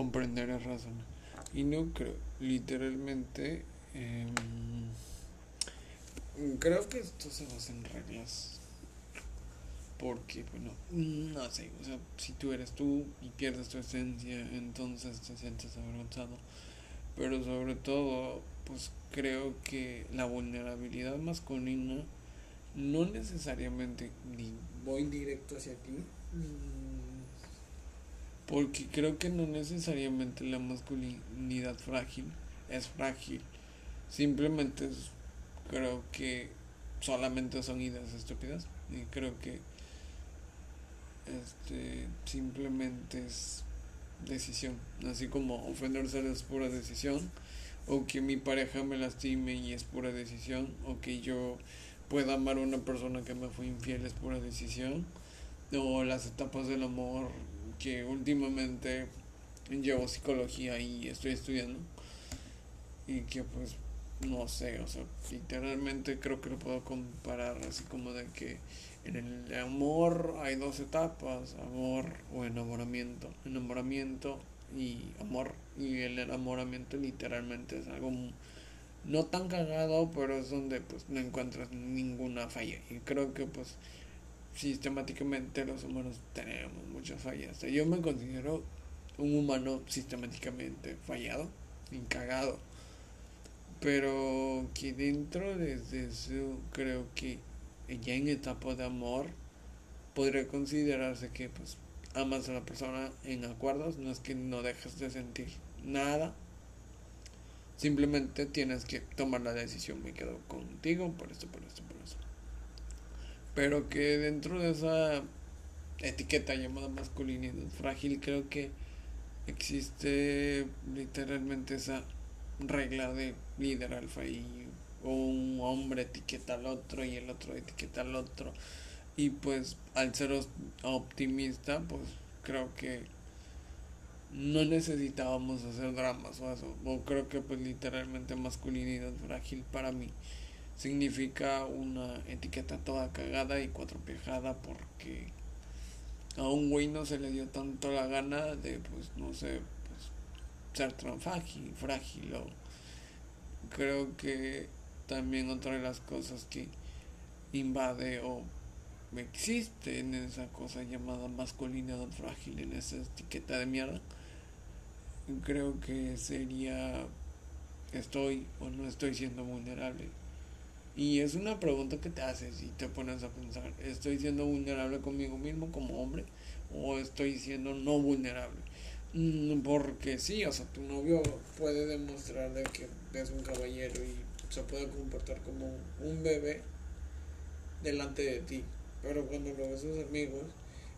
comprender es razonar. Y no creo, literalmente, em, creo que esto se basa en reglas. Porque, bueno, no sé, o sea, si tú eres tú y pierdes tu esencia, entonces te sientes avergonzado. Pero sobre todo, pues creo que la vulnerabilidad masculina no necesariamente voy directo hacia ti mm, porque creo que no necesariamente la masculinidad frágil es frágil. Simplemente creo que solamente son ideas estúpidas y creo que este simplemente es decisión. Así como ofenderse es pura decisión o que mi pareja me lastime y es pura decisión o que yo pueda amar a una persona que me fue infiel es pura decisión o las etapas del amor que últimamente llevo psicología y estoy estudiando. Y que pues no sé, o sea, literalmente creo que lo puedo comparar así como de que en el amor hay dos etapas, amor o enamoramiento, enamoramiento y amor. Y el enamoramiento literalmente es algo no tan cagado pero es donde pues no encuentras ninguna falla. Y creo que pues sistemáticamente los humanos tenemos muchas fallas yo me considero un humano sistemáticamente fallado cagado pero que dentro de eso creo que ya en etapa de amor podría considerarse que pues amas a la persona en acuerdos, no es que no dejes de sentir nada. Simplemente tienes que tomar la decisión, me quedo contigo por esto, por esto, por eso. Pero que dentro de esa etiqueta llamada masculinidad frágil, creo que existe literalmente esa regla de líder alfa y un hombre etiqueta al otro y el otro etiqueta al otro. Y pues al ser optimista pues creo que no necesitábamos hacer dramas o eso. O creo que pues literalmente masculinidad frágil para mí significa una etiqueta toda cagada y cuatropiejada porque a un güey no se le dio tanto la gana de pues no sé pues ser tan frágil, frágil o creo que también otra de las cosas que invade o existe en esa cosa llamada masculinidad frágil, en esa etiqueta de mierda, creo que sería estoy o no estoy siendo vulnerable. Y es una pregunta que te haces y te pones a pensar, ¿estoy siendo vulnerable conmigo mismo como hombre o estoy siendo no vulnerable? Mm, porque sí, o sea, tu novio puede demostrar de que es un caballero y se puede comportar como un bebé delante de ti pero cuando lo ves sus amigos,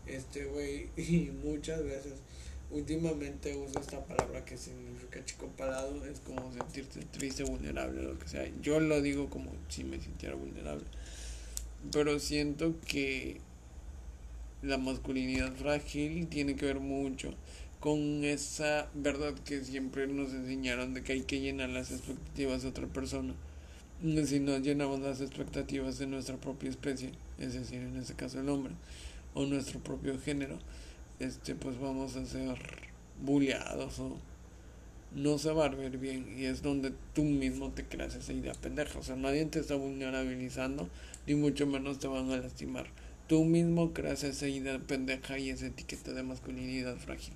este güey, y muchas veces, últimamente uso esta palabra que significa chico parado, es como sentirte triste, vulnerable, lo que sea. Yo lo digo como si me sintiera vulnerable. Pero siento que la masculinidad frágil tiene que ver mucho con esa verdad que siempre nos enseñaron de que hay que llenar las expectativas de otra persona si no llenamos las expectativas de nuestra propia especie, es decir, en este caso el hombre, o nuestro propio género, este pues vamos a ser bulleados o no se va a ver bien y es donde tú mismo te creas esa idea pendeja, o sea, nadie te está vulnerabilizando, ni mucho menos te van a lastimar. Tú mismo creas esa idea pendeja y esa etiqueta de masculinidad frágil.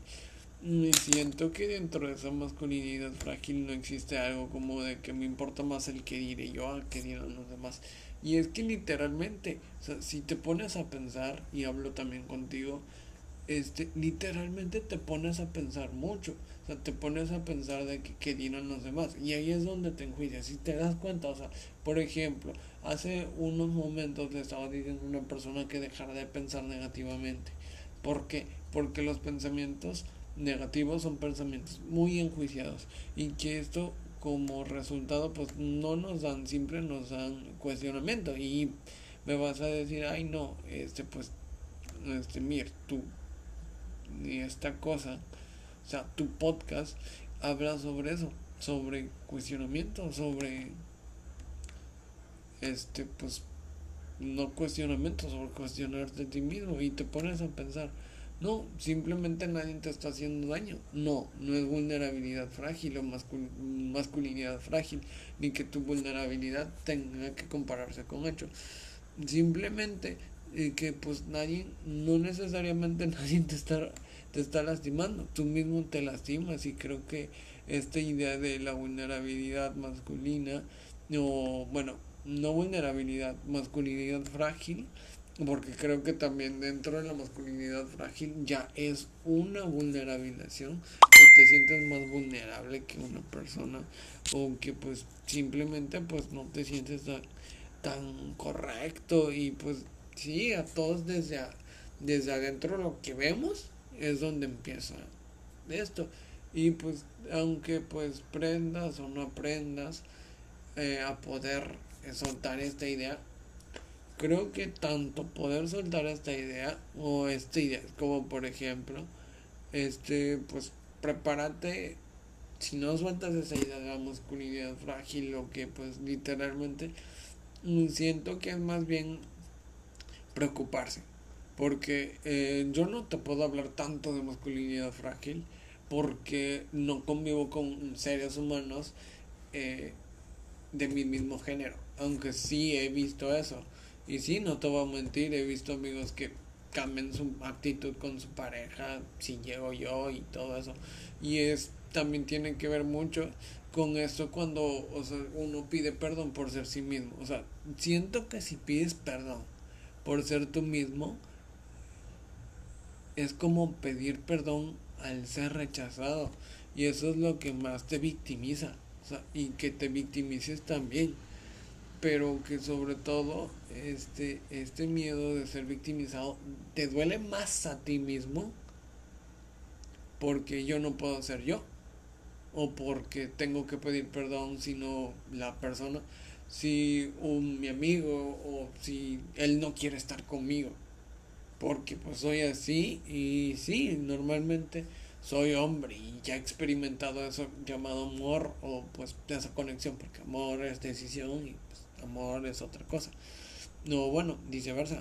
Y siento que dentro de esa masculinidad frágil no existe algo como de que me importa más el que diré yo a que dirán los demás. Y es que literalmente, si te pones a pensar, y hablo también contigo, este, literalmente te pones a pensar mucho. O sea, te pones a pensar de que, que dirán los demás. Y ahí es donde te enjuicias. Si te das cuenta, o sea, por ejemplo, hace unos momentos le estaba diciendo a una persona que dejara de pensar negativamente. ¿Por qué? Porque los pensamientos negativos son pensamientos muy enjuiciados y que esto como resultado pues no nos dan siempre nos dan cuestionamiento y me vas a decir ay no este pues este mir tú y esta cosa o sea tu podcast habla sobre eso sobre cuestionamiento sobre este pues no cuestionamiento sobre cuestionarte a ti mismo y te pones a pensar No, simplemente nadie te está haciendo daño. No, no es vulnerabilidad frágil o masculinidad frágil, ni que tu vulnerabilidad tenga que compararse con hechos. Simplemente eh, que pues nadie, no necesariamente nadie te está, te está lastimando, tú mismo te lastimas y creo que esta idea de la vulnerabilidad masculina, o bueno, no vulnerabilidad, masculinidad frágil, porque creo que también dentro de la masculinidad frágil ya es una vulnerabilización o te sientes más vulnerable que una persona o que pues simplemente pues no te sientes tan, tan correcto y pues sí, a todos desde, desde adentro lo que vemos es donde empieza esto. Y pues aunque pues prendas o no aprendas eh, a poder soltar esta idea creo que tanto poder soltar esta idea o esta idea como por ejemplo este pues prepárate si no sueltas esa idea de la masculinidad frágil o que pues literalmente mm, siento que es más bien preocuparse porque eh, yo no te puedo hablar tanto de masculinidad frágil porque no convivo con seres humanos eh, de mi mismo género aunque sí he visto eso y sí, no te voy a mentir, he visto amigos que cambian su actitud con su pareja, si llego yo y todo eso. Y es también tiene que ver mucho con esto cuando o sea, uno pide perdón por ser sí mismo. O sea, siento que si pides perdón por ser tú mismo, es como pedir perdón al ser rechazado. Y eso es lo que más te victimiza. Y que te victimices también pero que sobre todo este, este miedo de ser victimizado te duele más a ti mismo porque yo no puedo ser yo o porque tengo que pedir perdón si no la persona si un, mi amigo o si él no quiere estar conmigo porque pues soy así y sí normalmente soy hombre y ya he experimentado eso llamado amor o pues esa conexión porque amor es decisión y amor es otra cosa. No, bueno, viceversa.